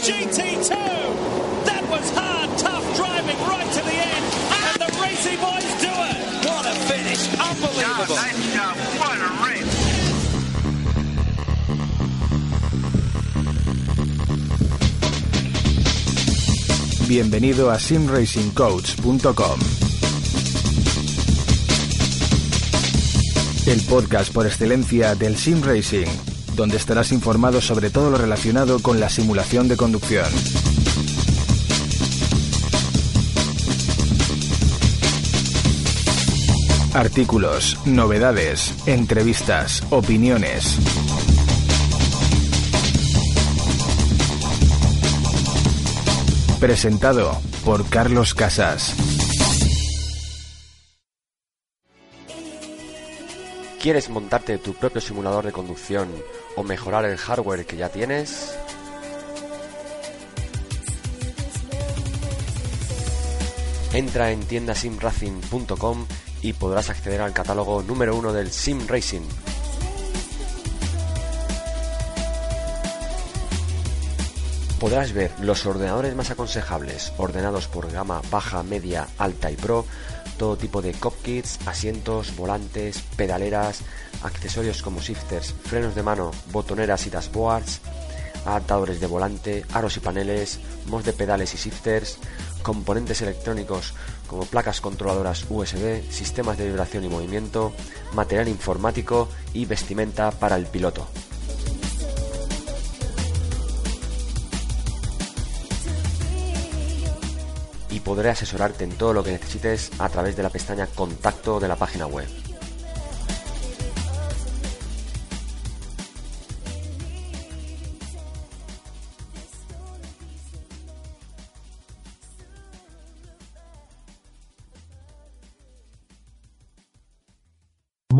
Williams GT2. That was hard, tough driving right to the end. And the Racy boys do it. What a finish. Unbelievable. nice job. What a race. Bienvenido a simracingcoach.com. El podcast por excelencia del sim racing, donde estarás informado sobre todo lo relacionado con la simulación de conducción. Artículos, novedades, entrevistas, opiniones. Presentado por Carlos Casas. ¿Quieres montarte tu propio simulador de conducción o mejorar el hardware que ya tienes? Entra en tiendasimracing.com y podrás acceder al catálogo número uno del Sim Racing. Podrás ver los ordenadores más aconsejables, ordenados por gama baja, media, alta y pro, todo tipo de cockpits, asientos, volantes, pedaleras, accesorios como shifters, frenos de mano, botoneras y dashboards, adaptadores de volante, aros y paneles, mods de pedales y shifters, componentes electrónicos como placas controladoras USB, sistemas de vibración y movimiento, material informático y vestimenta para el piloto. Podré asesorarte en todo lo que necesites a través de la pestaña Contacto de la página web.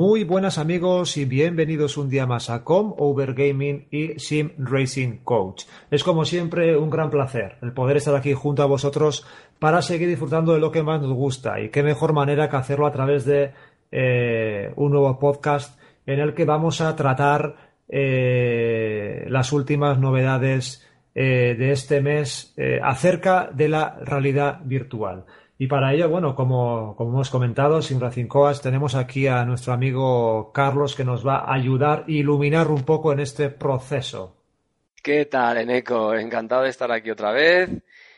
Muy buenas amigos y bienvenidos un día más a Com Over Gaming y Sim Racing Coach. Es como siempre un gran placer el poder estar aquí junto a vosotros para seguir disfrutando de lo que más nos gusta y qué mejor manera que hacerlo a través de eh, un nuevo podcast en el que vamos a tratar eh, las últimas novedades eh, de este mes acerca de la realidad virtual. Y para ello, bueno, como, como hemos comentado, sin Racing Coas, tenemos aquí a nuestro amigo Carlos que nos va a ayudar e iluminar un poco en este proceso. ¿Qué tal, Eneco? Encantado de estar aquí otra vez.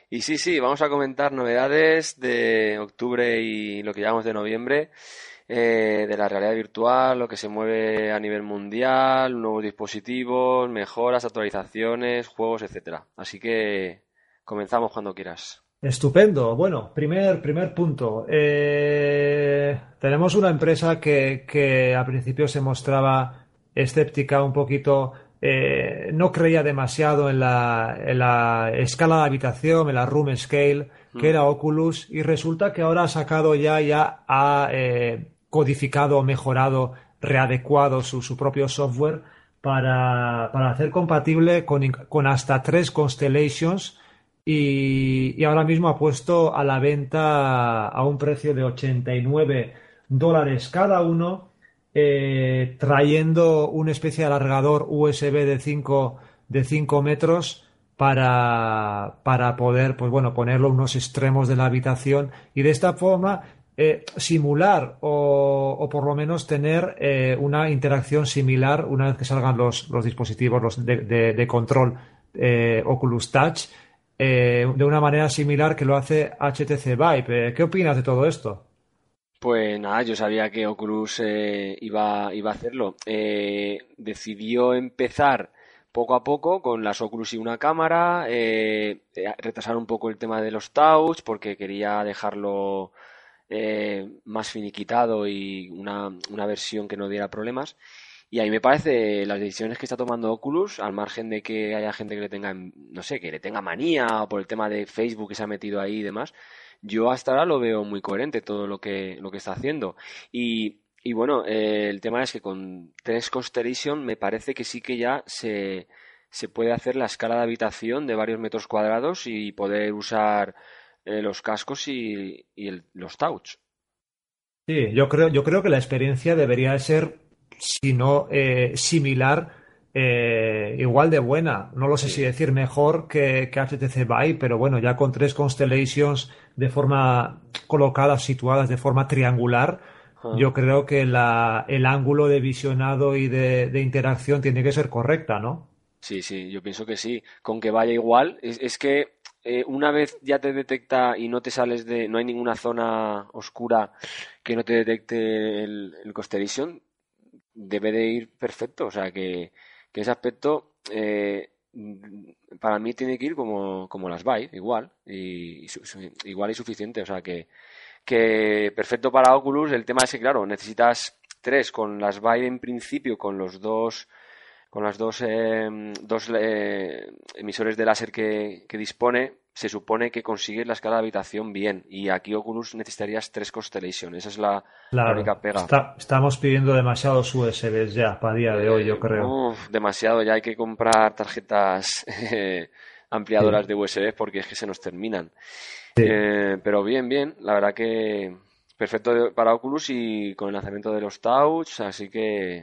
Y sí, sí, vamos a comentar novedades de octubre y lo que llamamos de noviembre, eh, de la realidad virtual, lo que se mueve a nivel mundial, nuevos dispositivos, mejoras, actualizaciones, juegos, etcétera. Así que comenzamos cuando quieras. Estupendo. Bueno, primer, primer punto. Eh, tenemos una empresa que, que al principio se mostraba escéptica un poquito, eh, no creía demasiado en la, en la escala de habitación, en la room scale, que era Oculus, y resulta que ahora ha sacado ya, ya ha eh, codificado, mejorado, readecuado su, su propio software para, para hacer compatible con, con hasta tres constellations y, ahora mismo ha puesto a la venta a un precio de 89 dólares cada uno, eh, trayendo una especie de alargador USB de 5 de 5 metros para, para poder pues bueno, ponerlo en unos extremos de la habitación y de esta forma eh, simular o, por lo menos tener eh, una interacción similar una vez que salgan los, los dispositivos los de, control Oculus Touch eh, de una manera similar que lo hace HTC Vive. Eh, ¿Qué opinas de todo esto? Pues nada, yo sabía que Oculus eh, iba, iba a hacerlo. Eh, decidió empezar poco a poco con las Oculus y una cámara, eh, retrasar un poco el tema de los touch porque quería dejarlo más finiquitado y una, una versión que no diera problemas. Y a mí me parece las decisiones que está tomando Oculus, al margen de que haya gente que le tenga, no sé, que le tenga manía o por el tema de Facebook que se ha metido ahí y demás, yo hasta ahora lo veo muy coherente todo lo que, lo que está haciendo. Y, y bueno, eh, el tema es que con tres Constellation me parece que sí que ya se, se puede hacer la escala de habitación de varios metros cuadrados y poder usar eh, los cascos y, y los touch. Sí, yo creo, yo creo que la experiencia debería ser si no eh, similar, eh, eh, igual de buena. No lo sé si decir mejor que, que HTC Vive, pero bueno, ya con tres Constellations de forma colocadas, situadas de forma triangular, Ah. yo creo que la, el ángulo de visionado y de, de interacción tiene que ser correcta, ¿no? Sí, sí, yo pienso que sí. Con que vaya igual, es, es que eh, una vez ya te detecta y no te sales de, no hay ninguna zona oscura que no te detecte el, el Constellation, debe de ir perfecto. O sea que, ese aspecto eh, para mí tiene que ir como, como las Vive, igual, y, igual y suficiente. O sea que, que perfecto para Oculus. El tema es que, claro, necesitas tres con las Vive en principio, con los dos con las dos, eh, dos eh, emisores de láser que, que dispone, se supone que consigues la escala de habitación bien. Y aquí Oculus necesitarías tres Constellation. Esa es la, única pega. está- estamos pidiendo demasiados USBs ya para día de hoy, yo creo. Uf, demasiado, ya hay que comprar tarjetas eh, ampliadoras de USB porque es que se nos terminan. Sí. Eh, pero bien, bien, la verdad que perfecto para Oculus y con el lanzamiento de los Touch, así que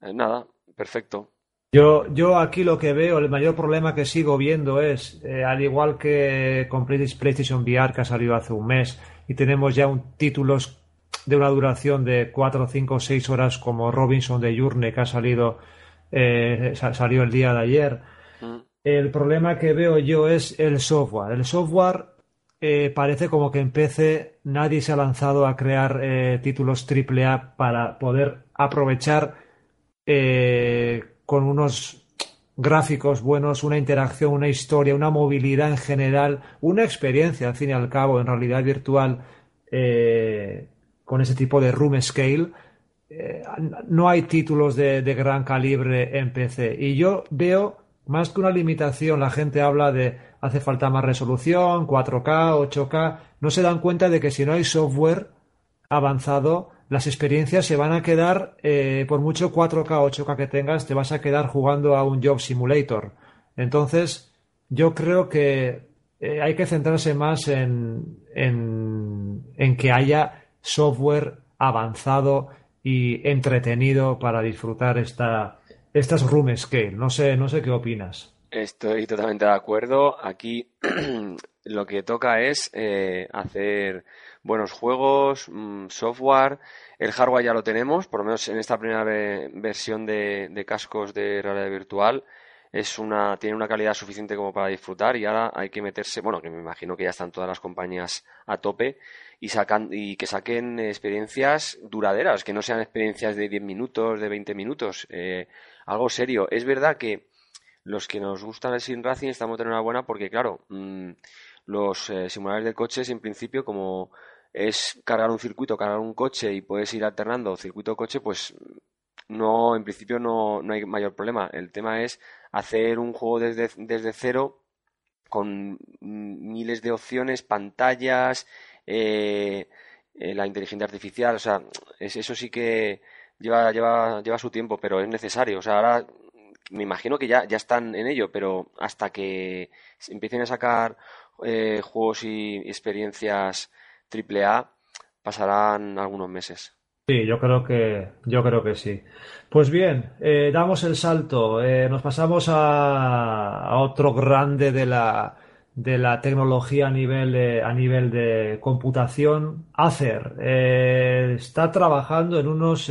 eh, nada, perfecto. Yo, yo aquí lo que veo, el mayor problema que sigo viendo es, eh, al igual que con Play- PlayStation VR que ha salido hace un mes y tenemos ya un títulos de una duración de 4, 5, 6 horas como Robinson de Journey que ha salido, eh, sa- salió el día de ayer. Mm. El problema que veo yo es el software. El software eh, parece como que en PC nadie se ha lanzado a crear eh, títulos AAA para poder aprovechar eh, con unos gráficos buenos, una interacción, una historia, una movilidad en general, una experiencia al fin y al cabo en realidad virtual eh, con ese tipo de room scale. Eh, no hay títulos de, de gran calibre en PC y yo veo más que una limitación, la gente habla de hace falta más resolución, 4K, 8K, no se dan cuenta de que si no hay software avanzado, las experiencias se van a quedar, eh, por mucho 4K, 8K que tengas, te vas a quedar jugando a un Job Simulator. Entonces, yo creo que eh, hay que centrarse más en, en, en que haya software avanzado y entretenido para disfrutar esta, estas room scale. No sé, no sé qué opinas. Estoy totalmente de acuerdo. Aquí lo que toca es eh, hacer buenos juegos, mm, software. El hardware ya lo tenemos, por lo menos en esta primera ve- versión de, de cascos de realidad virtual. Es una, tiene una calidad suficiente como para disfrutar y ahora hay que meterse, bueno, que me imagino que ya están todas las compañías a tope y sacan y que saquen experiencias duraderas, que no sean experiencias de 10 minutos, de 20 minutos, eh, algo serio. Es verdad que los que nos gustan el sim racing estamos de enhorabuena porque, claro, mm, los eh, simuladores de coches, en principio, como es cargar un circuito, cargar un coche y puedes ir alternando circuito-coche, pues no, en principio no, no hay mayor problema. El tema es hacer un juego desde, desde cero con miles de opciones, pantallas, eh, eh, la inteligencia artificial, o sea, es- eso sí que lleva, lleva, lleva su tiempo, pero es necesario. O sea, ahora me imagino que ya, ya están en ello, pero hasta que empiecen a sacar eh, juegos y experiencias AAA, pasarán algunos meses. Sí, yo creo que, yo creo que sí. Pues bien, eh, damos el salto, eh, nos pasamos a, a otro grande de la, de la tecnología a nivel, de- a nivel de computación. Acer eh, está trabajando en unos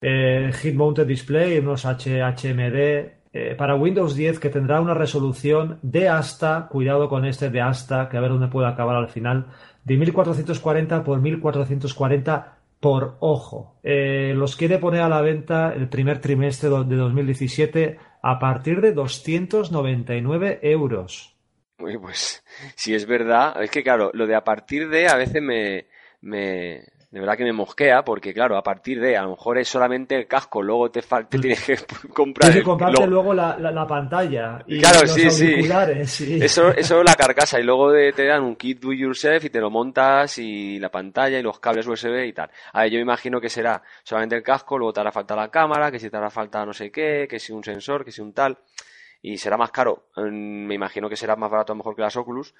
eh, Heat Mounted Display, unos HMD eh, para Windows 10 que tendrá una resolución de hasta, cuidado con este de hasta, que a ver dónde puede acabar al final, de 1440 por 1440 por ojo. Eh, los quiere poner a la venta el primer trimestre de 2017 a partir de 299 euros. Uy, pues si es verdad, es que claro, lo de a partir de a veces me, me, de verdad que me mosquea, porque claro, a partir de, a lo mejor es solamente el casco, luego te, te tienes que comprar Tienes que comprarte luego la, la- la pantalla y Claro, los sí, sí. auriculares. sí. Eso, eso es la carcasa y luego de- te dan un kit do it yourself y te lo montas y la pantalla y los cables USB y tal. A ver, yo imagino que será solamente el casco, luego te hará falta la cámara, que si te hará falta no sé qué, que si un sensor, que si un tal y será más caro. Mm, Me imagino que será más barato a lo mejor que las Oculus,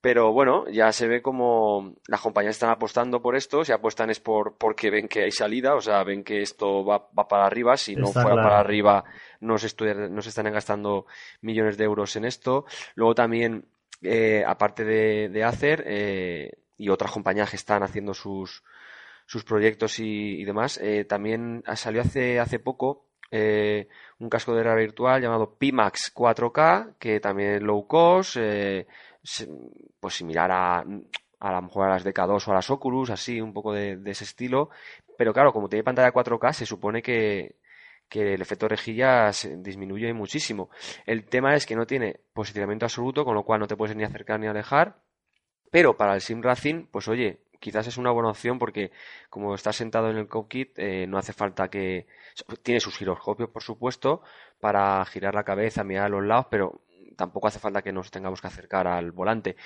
Pero bueno, ya se ve como las compañías están apostando por esto, si apuestan es por porque ven que hay salida, o sea, ven que esto va, va para arriba, si no Está fuera claro. para arriba no se, no se están gastando millones de euros en esto. Luego también, eh, aparte de, de Acer eh, y otras compañías que están haciendo sus, sus proyectos y, y demás, eh, también salió hace, hace poco eh, un casco de realidad virtual llamado Pimax 4K, que también es low cost, eh, pues similar a, a lo mejor a las DK2 o a las Oculus, así, un poco de, ese estilo. Pero claro, como tiene pantalla 4K, se supone que, que el efecto rejilla se disminuye muchísimo. El tema es que no tiene posicionamiento absoluto, con lo cual no te puedes ni acercar ni alejar. Pero para el sim racing, pues oye, quizás es una buena opción porque como estás sentado en el cockpit, eh, no hace falta que... Tiene sus giroscopios, por supuesto, para girar la cabeza, mirar a los lados, pero tampoco hace falta que nos tengamos que acercar al volante.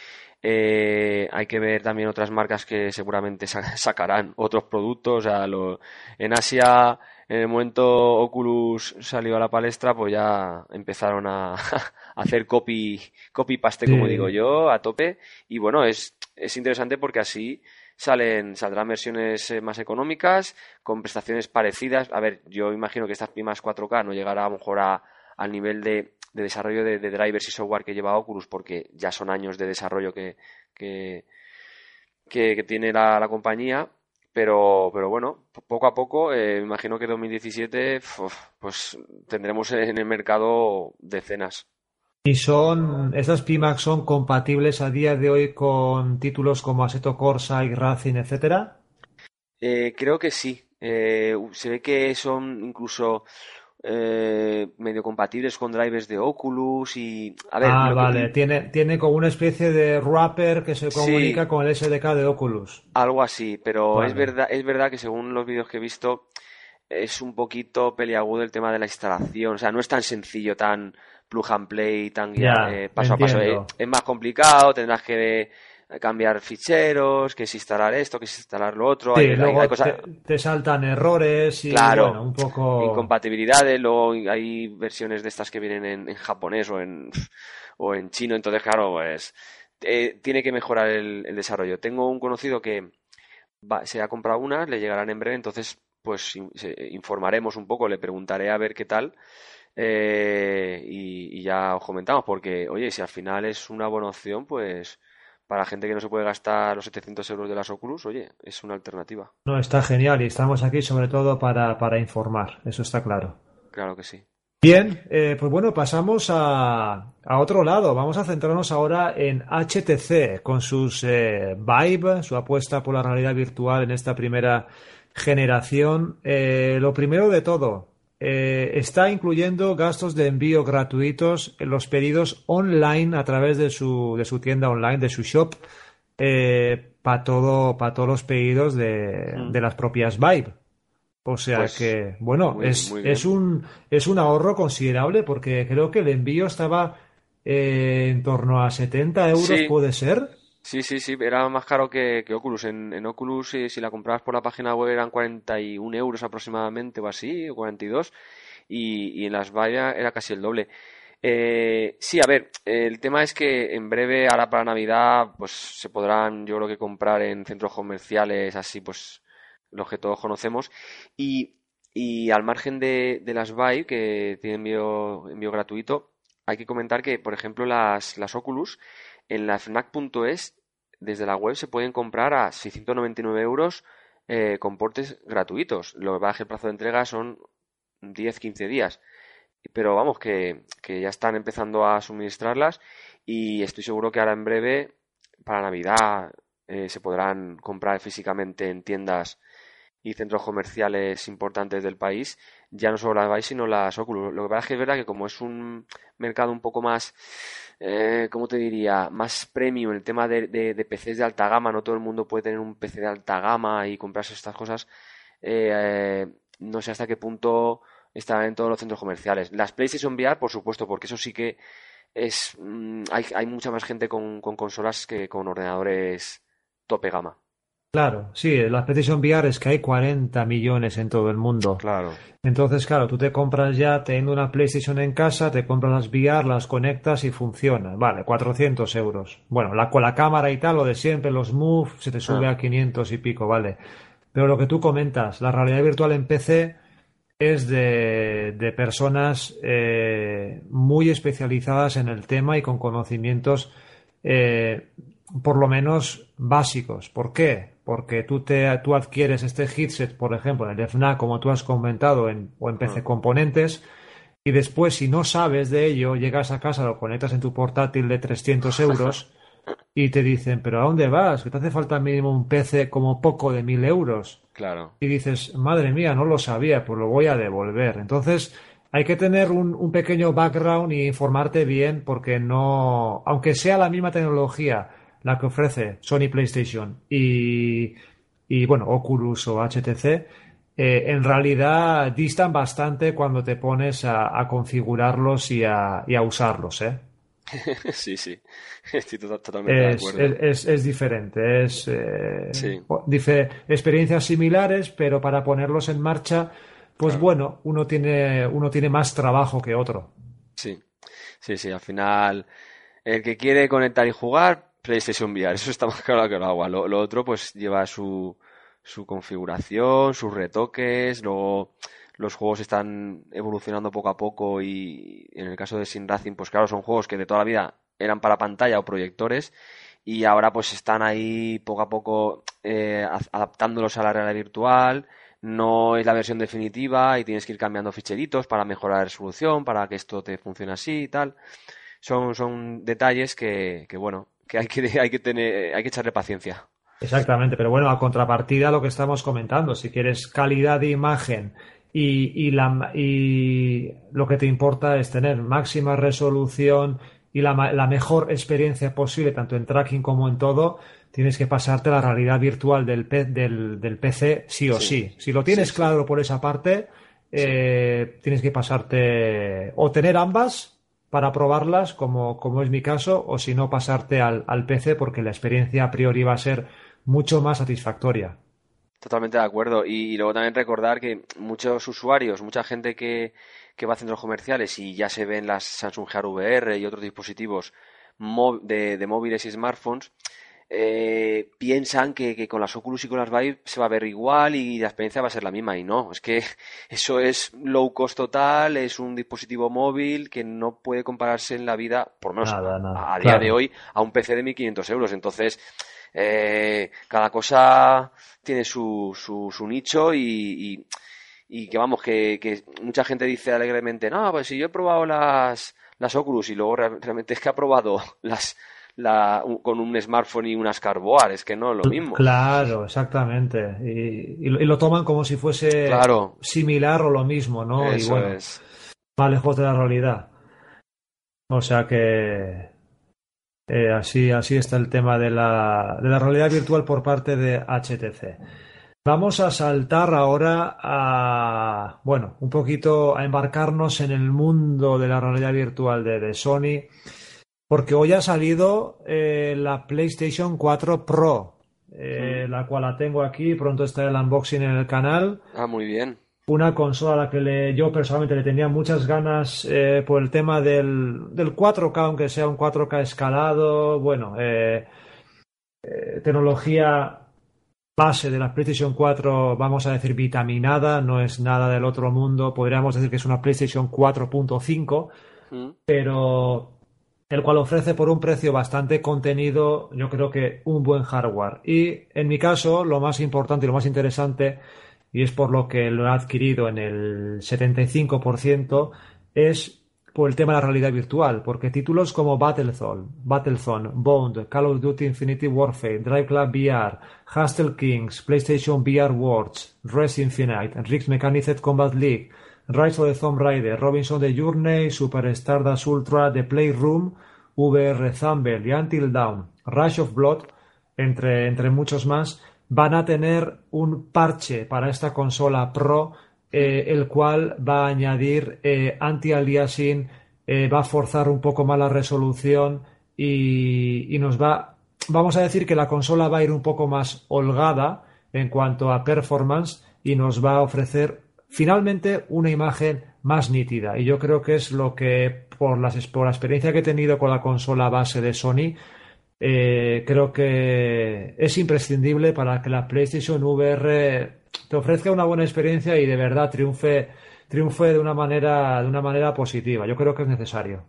Eh, hay que ver también otras marcas que seguramente sa- sacarán otros productos. O sea, lo- en Asia, en el momento Oculus salió a la palestra, pues ya empezaron a, a hacer copy, copy paste, como digo yo, a tope. Y bueno, es, es interesante porque así salen, saldrán versiones eh, más económicas, con prestaciones parecidas. A ver, yo imagino que estas primas 4K no llegará a lo mejor a- al nivel de, de desarrollo de, de drivers y software que lleva Oculus, porque ya son años de desarrollo que, que, que- que tiene la, la compañía. Pero, pero bueno, po- poco a poco, eh, me imagino que 2017 uf, pues tendremos en el mercado decenas. Y son, estas Pimax son compatibles a día de hoy con títulos como Assetto Corsa y Racing, etcétera. Eh, creo que sí. Eh, se ve que son incluso eh, medio compatibles con drivers de Oculus y... A ver, ah, que vale. Tiene, tiene como una especie de wrapper que se Sí. comunica con el SDK de Oculus. Algo así, pero es verdad, es verdad que según los vídeos que he visto es un poquito peliagudo el tema de la instalación, o sea, no es tan sencillo, tan plug and play, tan Ya, eh, paso a paso. Eh, es más complicado, tendrás que cambiar ficheros, que es instalar esto, que es instalar lo otro. Sí, hay, luego hay cosas, te, te saltan errores y Claro. bueno, un poco. incompatibilidades, luego hay versiones de estas que vienen en, en japonés o en, o en chino, entonces claro, pues eh, tiene que mejorar el, el desarrollo. Tengo un conocido que va- se ha comprado unas, le llegarán en breve, entonces pues in- se- informaremos un poco, le preguntaré a ver qué tal eh, y, y ya os comentamos, porque oye, si al final es una buena opción, pues para gente que no se puede gastar los 700 euros de las Oculus, oye, es una alternativa, No, está genial y estamos aquí sobre todo para, para informar, eso está claro. claro que sí. Bien, eh, pues bueno, pasamos a, a otro lado. Vamos a centrarnos ahora en HTC con sus eh, Vive, su apuesta por la realidad virtual en esta primera generación. Eh, lo primero de todo, eh, está incluyendo gastos de envío gratuitos en los pedidos online a través de su, de su tienda online, de su shop, para todo, para todos los pedidos de, Mm. de las propias Vive. O sea Pues, que, bueno, muy- es, muy es un, es un ahorro considerable porque creo que el envío estaba eh, en torno a 70 euros, Sí. ¿puede ser? Sí, sí, sí, era más caro que, Oculus. En, en Oculus, eh, si la comprabas por la página web, eran 41 euros aproximadamente o así, o 42, y, y en las vallas era casi el doble. Eh, sí, a ver, el tema es que en breve, ahora para Navidad, pues se podrán, yo creo que comprar en centros comerciales, así pues, los que todos conocemos. Y, y al margen de, de las Vive, que tienen envío, envío gratuito, hay que comentar que, por ejemplo, las, las Oculus en la FNAC.es, desde la web, se pueden comprar a 699 euros eh, con portes gratuitos. Lo que va a el plazo de entrega son 10-15 días. Pero vamos, que, que ya están empezando a suministrarlas y estoy seguro que ahora en breve, para Navidad, eh, se podrán comprar físicamente en tiendas y centros comerciales importantes del país, ya no solo las Vive, sino las Oculus. Lo que pasa es que es verdad que como es un mercado un poco más, eh, ¿cómo te diría? Más premium, el tema de, de, PCs de alta gama, no todo el mundo puede tener un PC de alta gama y comprarse estas cosas. eh, eh, no sé hasta qué punto estarán en todos los centros comerciales. Las PlayStation VR, por supuesto, porque eso sí que es, mm, hay, hay mucha más gente con consolas que con ordenadores tope gama. Claro, sí, la PlayStation VR es que hay 40 millones en todo el mundo. Claro. Entonces, claro, tú te compras ya teniendo una PlayStation en casa, te compras las VR, las conectas y funciona. Vale, 400 euros. Bueno, la, con la cámara y tal, lo de siempre, los Move, se te sube Ah. a 500 y pico, vale. Pero lo que tú comentas, la realidad virtual en PC es de, de personas eh, muy especializadas en el tema y con conocimientos eh, por lo menos básicos. ¿Por qué? Porque tú, te, tú adquieres este headset, por ejemplo, en el FNAC, como tú has comentado, en, o en PC Componentes, y después, si no sabes de ello, llegas a casa, lo conectas en tu portátil de 300 euros y te dicen, pero ¿a dónde vas? Que te hace falta mínimo un PC como poco de 1000 euros Claro. y dices, madre mía, no lo sabía, pues lo voy a devolver. Entonces, hay que tener un, un pequeño background y informarte bien porque no, aunque sea la misma tecnología la que ofrece Sony PlayStation y, y bueno, Oculus o HTC, eh, en realidad distan bastante cuando te pones a, a configurarlos y a, y a usarlos, ¿eh? Sí, sí. Estoy to- totalmente de Es, acuerdo. es, es- es diferente, es eh, Sí. dife- experiencias similares, pero para ponerlos en marcha, pues bueno, uno tiene, uno tiene más trabajo que otro. Sí, sí, sí, al final el que quiere conectar y jugar, PlayStation VR, eso está más claro que el agua. Lo, otro pues lleva su, su configuración, sus retoques, luego los juegos están evolucionando poco a poco y en el caso de Sin Racing, pues claro, son juegos que de toda la vida eran para pantalla o proyectores y ahora pues están ahí poco a poco eh, adaptándolos a la realidad virtual. No es la versión definitiva y tienes que ir cambiando ficheritos para mejorar la resolución, para que esto te funcione así y tal. Son, son detalles que, que bueno, que hay que, hay que tener, hay que echarle paciencia. Exactamente, pero bueno, a contrapartida lo que estamos comentando, si quieres calidad de imagen y, y, la, y lo que te importa es tener máxima resolución y la, la mejor experiencia posible, tanto en tracking como en todo, tienes que pasarte la realidad virtual del, del, del PC sí o Sí. sí. Si lo tienes sí. claro por esa parte, eh, tienes que pasarte o tener ambas para probarlas, como, como es mi caso, o si no, pasarte al, al PC porque la experiencia a priori va a ser mucho más satisfactoria. Totalmente de acuerdo. Y, luego también recordar que muchos usuarios, mucha gente que, que va a centros comerciales y ya se ven las Samsung Gear VR y otros dispositivos de, de móviles y smartphones, eh, piensan que, que con las Oculus y con las Vive se va a ver igual y la experiencia va a ser la misma. Y no, es que eso es low cost total, es un dispositivo móvil que no puede compararse en la vida, por lo menos Nada, a, nada. a día Claro. de hoy, a un PC de 1.500 euros. Entonces, eh, cada cosa tiene su, su, su nicho y, y, y que vamos, que, que mucha gente dice alegremente, no, pues si yo he probado las, las Oculus y luego re- realmente es que ha probado las, la, con un smartphone y unas Carboar, es que no es lo mismo. Claro, exactamente. Y, y lo- y lo toman como si fuese Claro. similar o lo mismo, ¿no? y Eso bueno, es. más lejos de la realidad. O sea que eh, así, así está el tema de la, de la realidad virtual por parte de HTC. Vamos a saltar ahora a, bueno, un poquito a embarcarnos en el mundo de la realidad virtual de, de Sony, porque hoy ha salido eh, la PlayStation 4 Pro, eh, la cual la tengo aquí, pronto está el unboxing en el canal Ah, muy bien. una consola a la que le- yo personalmente le tenía muchas ganas eh, por el tema del, del 4K, aunque sea un 4K escalado, bueno, tecnología base de la PlayStation 4, vamos a decir vitaminada, no es nada del otro mundo, podríamos decir que es una PlayStation 4.5, Mm. pero el cual ofrece por un precio bastante contenido, yo creo que un buen hardware. Y en mi caso, lo más importante y lo más interesante, y es por lo que lo he adquirido en el 75%, es por el tema de la realidad virtual, porque títulos como Battlezone, Battlezone, Bond, Call of Duty Infinity Warfare, Drive Club VR, Hustle Kings, PlayStation VR Worlds, Res Infinite, Rigs Mechanized Combat League, Rise of the Tomb Raider, Robinson The Journey, Super Stardust Ultra, The Playroom, VR Thumble y Until Dawn, Rush of Blood, entre, entre muchos más, van a tener un parche para esta consola Pro, eh, el cual va a añadir eh, anti-aliasing, eh, va a forzar un poco más la resolución y, y nos va vamos a decir que la consola va a ir un poco más holgada en cuanto a performance y nos va a ofrecer finalmente una imagen más nítida. Y yo creo que es lo que, por, las, por la experiencia que he tenido con la consola base de Sony, eh, creo que es imprescindible para que la PlayStation VR te ofrezca una buena experiencia y de verdad triunfe, triunfe de una manera, de una manera positiva. Yo creo que es necesario.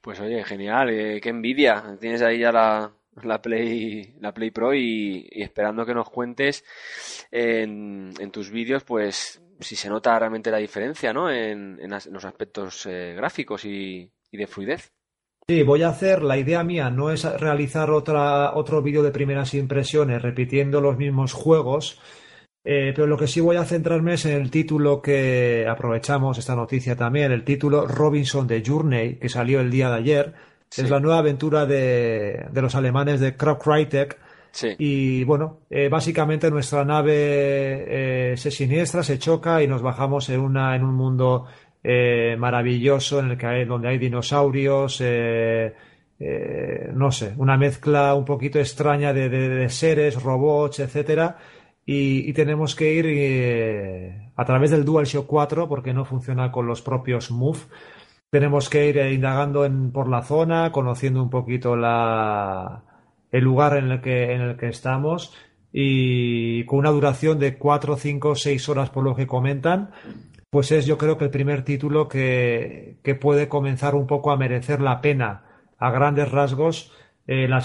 Pues oye, genial, eh, qué envidia. Tienes ahí ya la, la Play, la Play Pro y, esperando que nos cuentes en, tus vídeos, pues si se nota realmente la diferencia, ¿no? En, los aspectos eh, gráficos y, de fluidez. Sí, voy a hacer, la idea mía no es realizar otra, otro vídeo de primeras impresiones repitiendo los mismos juegos, eh, pero lo que sí voy a centrarme es en el título que aprovechamos esta noticia también, el título Robinson de Journey, que salió el día de ayer es la nueva aventura de, los alemanes de Y bueno, eh, básicamente nuestra nave eh, se siniestra, se choca y nos bajamos en, una, en un mundo eh, maravilloso en el que hay, donde hay dinosaurios, no sé, una mezcla un poquito extraña de, seres, robots, etcétera. Y, y, tenemos que ir a través del DualShock 4 porque no funciona con los propios Move tenemos que ir indagando en, por la zona, conociendo un poquito la, el lugar en el, que, en el que estamos y con una duración de 4, 5, 6 horas por lo que comentan, pues es yo creo que el primer título que, que puede comenzar un poco a merecer la pena a grandes rasgos eh, la,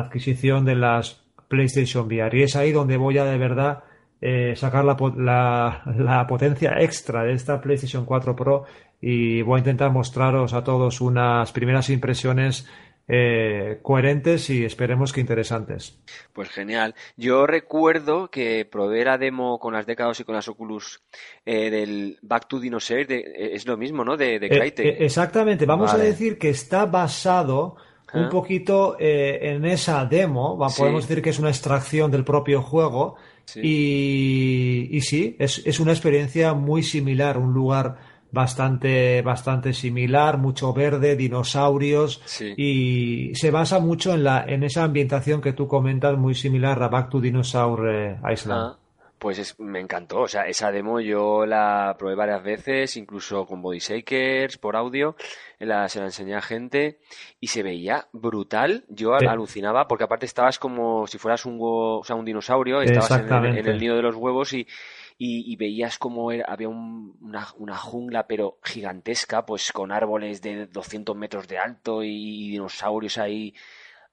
adquisición de las PlayStation VR. Y es ahí donde voy a de verdad eh, sacar la, la, la, potencia extra de esta PlayStation 4 Pro y voy a intentar mostraros a todos unas primeras impresiones eh, coherentes y esperemos que interesantes. Pues genial. Yo recuerdo que probé la demo con las décadas y con las Oculus eh, del Back to Dinosaur, es lo mismo, ¿no? De, de exactamente. Vamos a decir que está basado un poquito en esa demo. Podemos decir que es una extracción del propio juego. Y, y, sí, es, es una experiencia muy similar, un lugar bastante, bastante similar, mucho verde, dinosaurios y se basa mucho en, la, en esa ambientación que tú comentas, muy similar a Back to Dinosaur eh, Island. Ah, pues me encantó, o sea, esa demo yo la probé varias veces, incluso con body shakers, por audio, la, se la enseñé a gente y se veía brutal. Yo alucinaba porque aparte estabas como si fueras un, o sea, un dinosaurio, estabas en en el nido de los huevos y, y, veías como había una, jungla pero gigantesca, pues con árboles de 200 metros de alto y dinosaurios ahí.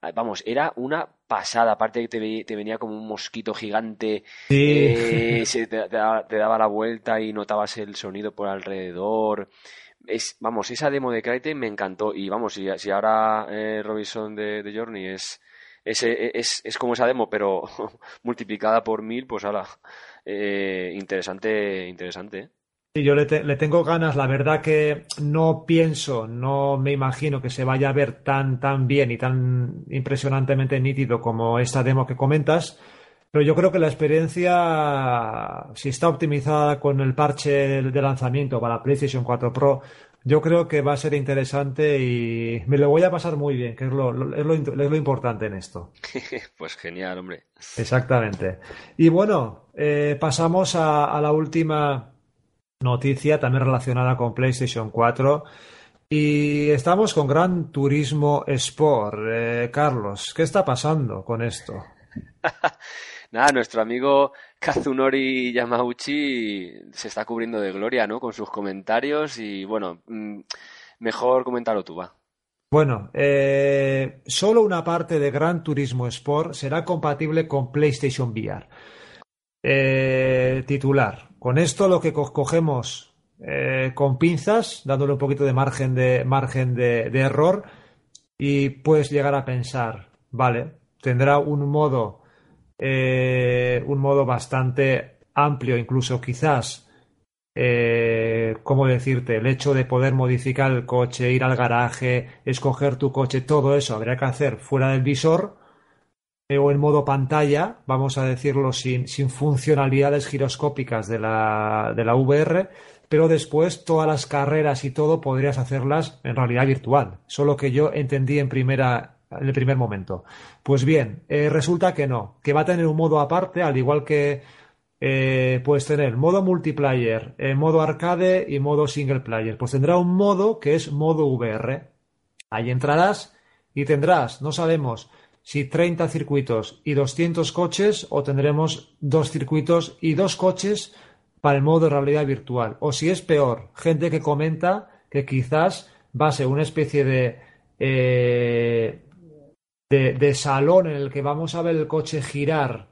Ah, vamos, era una pasada, aparte de que te, venía como un mosquito gigante, eh, se te, daba la vuelta y notabas el sonido por alrededor. Es, vamos, esa demo de Crytek me encantó y vamos, si, si ahora eh, Robinson de, de Journey es, es, es, es, como esa demo, pero multiplicada por mil, pues ahora, eh, interesante, interesante. ¿eh? Sí, yo le, tengo ganas, la verdad que no pienso, no me imagino que se vaya a ver tan, tan bien y tan impresionantemente nítido como esta demo que comentas, pero yo creo que la experiencia, si está optimizada con el parche de lanzamiento para PlayStation 4 Pro, yo creo que va a ser interesante y me lo voy a pasar muy bien, que es lo, es lo, importante en esto. pues genial, hombre. Exactamente. Y bueno, eh, pasamos a, la última noticia, también relacionada con PlayStation 4. Y estamos con Gran Turismo Sport. Eh, Carlos, ¿qué está pasando con esto? Nada, nuestro amigo Kazunori Yamauchi se está cubriendo de gloria, ¿no? Con sus comentarios y bueno, mm, mejor comentarlo tú, va. Bueno, eh, solo una parte de Gran Turismo Sport será compatible con PlayStation VR. Eh, titular. Con esto lo que cogemos eh, con pinzas, dándole un poquito de margen de margen de error, y puedes llegar a pensar, vale, tendrá un modo eh, un modo bastante amplio, incluso quizás, eh, ¿cómo decirte? El hecho de poder modificar el coche, ir al garaje, escoger tu coche, todo eso habría que hacer fuera del visor eh, o en modo pantalla, vamos a decirlo, sin, sin funcionalidades giroscópicas de la, de la VR, pero después todas las carreras y todo podrías hacerlas en realidad virtual. Solo que yo entendí en primera en el primer momento. Pues bien, eh, resulta que no, que va a tener un modo aparte, al igual que eh, puedes tener modo multiplayer, eh, modo arcade y modo single player. Pues tendrá un modo que es modo VR. Ahí entrarás y tendrás, no sabemos si 30 circuitos y 200 coches o tendremos dos circuitos y dos coches para el modo de realidad virtual. O si es peor, gente que comenta que quizás va a ser una especie de, eh, de, salón en el que vamos a ver el coche girar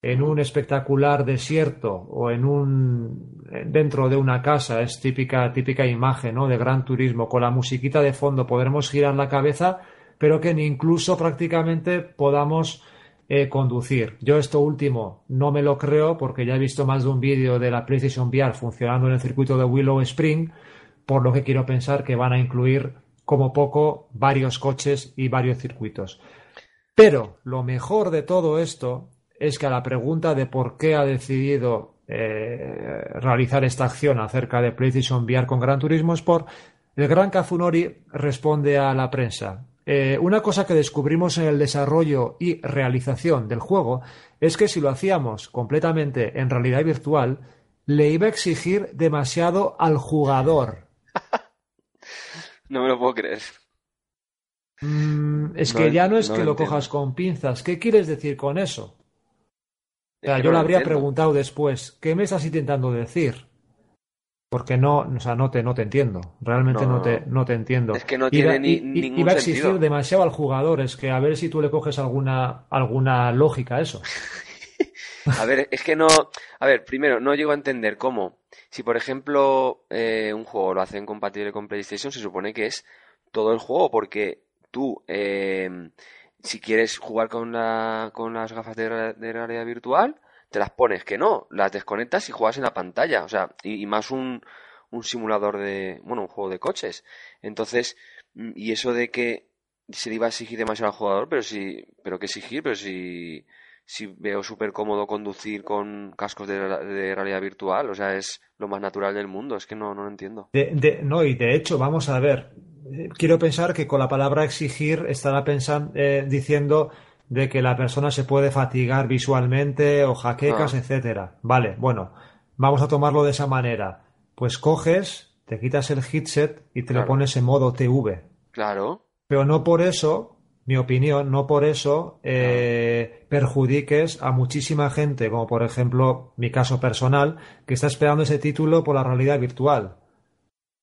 en un espectacular desierto o en un dentro de una casa es típica típica imagen ¿no? de gran turismo con la musiquita de fondo podremos girar la cabeza pero que ni incluso prácticamente podamos eh, conducir yo esto último no me lo creo porque ya he visto más de un vídeo de la PlayStation VR funcionando en el circuito de Willow Spring por lo que quiero pensar que van a incluir como poco varios coches y varios circuitos pero lo mejor de todo esto es que a la pregunta de por qué ha decidido eh, realizar esta acción acerca de PlayStation VR con Gran Turismo Sport, el gran Kazunori responde a la prensa. Eh, una cosa que descubrimos en el desarrollo y realización del juego es que si lo hacíamos completamente en realidad virtual, le iba a exigir demasiado al jugador. No me lo puedo creer. Mm, es que ya no es que lo cojas con pinzas. ¿Qué quieres decir con eso? yo le habría preguntado después, ¿qué me estás intentando decir? Porque no, o sea, no te, no te entiendo. Realmente no, te, no te entiendo. Es que no tiene ni, ningún Iba a exigir demasiado al jugador. Es que a ver si tú le coges alguna, alguna lógica a eso. a ver, es que no. A ver, primero, no llego a entender cómo. Si, por ejemplo, eh, un juego lo hacen compatible con PlayStation, se supone que es todo el juego, porque tú. Eh, si quieres jugar con, la, con las gafas de, realidad virtual, te las pones, que no, las desconectas y juegas en la pantalla, o sea, y, más un, un simulador de, bueno, un juego de coches. Entonces, y eso de que se le iba a exigir demasiado al jugador, pero si, pero que exigir, pero si, si veo súper cómodo conducir con cascos de, de, realidad virtual, o sea, es lo más natural del mundo, es que no, no lo entiendo. De, no, y de hecho, vamos a ver, quiero pensar que con la palabra exigir estará pensando, eh, diciendo de que la persona se puede fatigar visualmente o jaquecas, etc. Ah. etcétera. Vale, bueno, vamos a tomarlo de esa manera. Pues coges, te quitas el headset y te lo pones en modo TV. Claro. Pero no por eso, mi opinión, no por eso eh, perjudiques a muchísima gente, como por ejemplo mi caso personal, que está esperando ese título por la realidad virtual.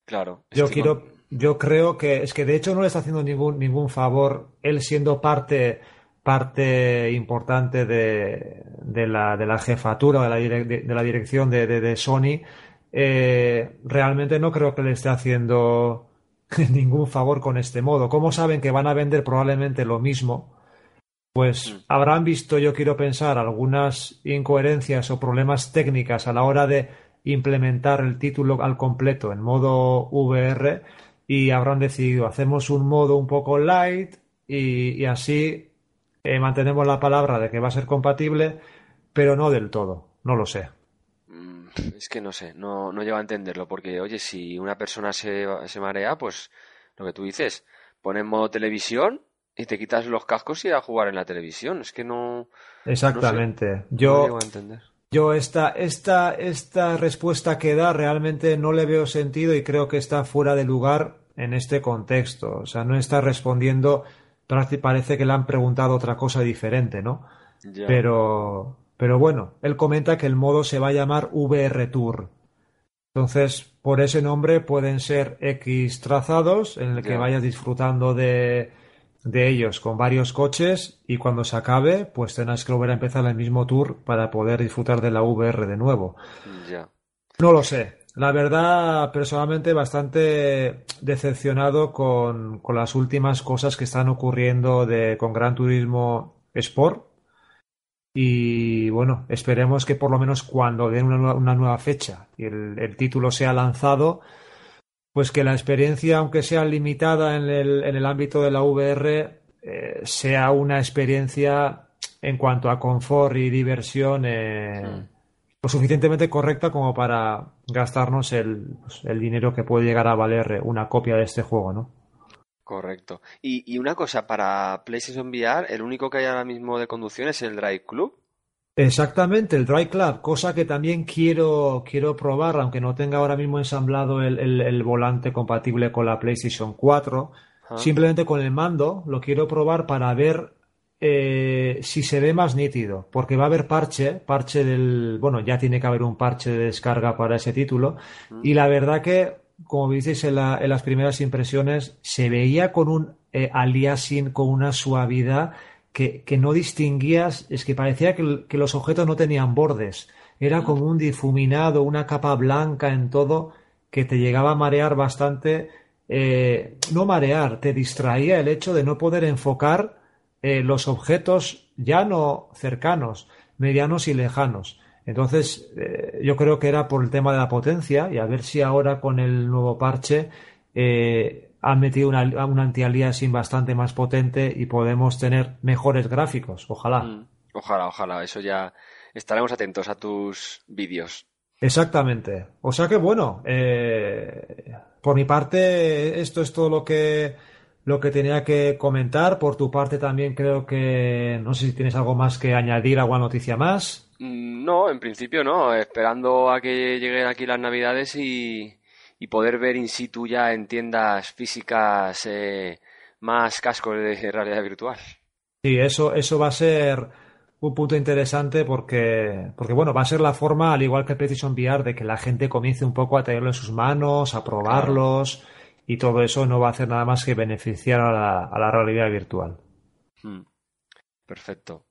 Claro. Yo quiero, yo creo que es que de hecho no le está haciendo ningún, ningún favor él siendo parte, parte importante de, de, la, de la jefatura de la, de, la dirección de, de Sony. Eh, realmente no creo que le esté haciendo ningún favor con este modo. ¿Cómo saben que van a vender probablemente lo mismo? Pues mm. habrán visto, yo quiero pensar, algunas incoherencias o problemas técnicas a la hora de implementar el título al completo en modo VR y habrán decidido hacemos un modo un poco light y, así eh, mantenemos la palabra de que va a ser compatible, pero no del todo, no lo sé. Es que no sé, no, no llego a entenderlo, porque oye, si una persona se, se marea, pues lo que tú dices, pones modo televisión y te quitas los cascos y a jugar en la televisión. Es que no. Exactamente. Yo. llego a entender. Yo esta, esta, esta respuesta que da realmente no le veo sentido y creo que está fuera de lugar en este contexto. O sea, no está respondiendo, parece que le han preguntado otra cosa diferente, ¿no? Pero, pero bueno, él comenta que el modo se va a llamar VR Tour. Entonces, por ese nombre pueden ser X trazados en el que vayas disfrutando de, de ellos con varios coches y cuando se acabe, pues tenés que volver a empezar el mismo tour para poder disfrutar de la VR de nuevo. Ya. No lo sé. La verdad, personalmente, bastante decepcionado con, con, las últimas cosas que están ocurriendo de, con Gran Turismo Sport. Y bueno, esperemos que por lo menos cuando den una, una nueva fecha y el, el título sea lanzado, pues que la experiencia, aunque sea limitada en el, en el ámbito de la VR, eh, sea una experiencia en cuanto a confort y diversión eh, hmm. lo suficientemente correcta como para gastarnos el, pues, el, dinero que puede llegar a valer una copia de este juego, ¿no? Correcto. Y, y una cosa, para PlayStation VR, el único que hay ahora mismo de conducción es el Drive Club. Exactamente, el Drive Club, cosa que también quiero, quiero probar, aunque no tenga ahora mismo ensamblado el, el- el volante compatible con la PlayStation 4. Ah. Simplemente con el mando lo quiero probar para ver eh, si se ve más nítido, porque va a haber parche, parche del, bueno, ya tiene que haber un parche de descarga para ese título, y la verdad que, como dices en, la- en las primeras impresiones, se veía con un eh, aliasing, con una suavidad que, que no distinguías, es que parecía que los objetos no tenían bordes, era como un difuminado, una capa blanca en todo, que te llegaba a marear bastante, eh, no marear, te distraía el hecho de no poder enfocar eh, los objetos ya no cercanos, medianos y lejanos. Entonces, eh, yo creo que era por el tema de la potencia y a ver si ahora con el nuevo parche eh, han metido una, un anti-aliasing bastante más potente y podemos tener mejores gráficos. Ojalá. Mm, Ojalá, ojalá. Eso ya estaremos atentos a tus vídeos. Exactamente. O sea que bueno, eh, por mi parte, esto es todo lo que lo que tenía que comentar. Por tu parte también creo que no sé si tienes algo más que añadir, alguna noticia más. Mm, No, en principio no. Esperando a que lleguen aquí las navidades y, y poder ver in situ ya en tiendas físicas eh, más cascos de realidad virtual. Sí, eso, eso va a ser un punto interesante porque, porque bueno, va a ser la forma, al igual que PlayStation VR, de que la gente comience un poco a tenerlo en sus manos, a probarlos y todo eso no va a hacer nada más que beneficiar a la, a la realidad virtual. Mm, Perfecto.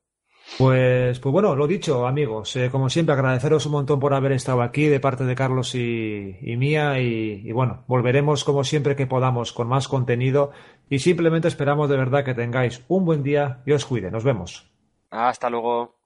Pues, pues bueno, lo dicho, amigos, eh, como siempre, agradeceros un montón por haber estado aquí de parte de Carlos y, y mía y, y bueno, volveremos como siempre que podamos con más contenido y simplemente esperamos de verdad que tengáis un buen día y os cuide. Nos vemos. Hasta luego.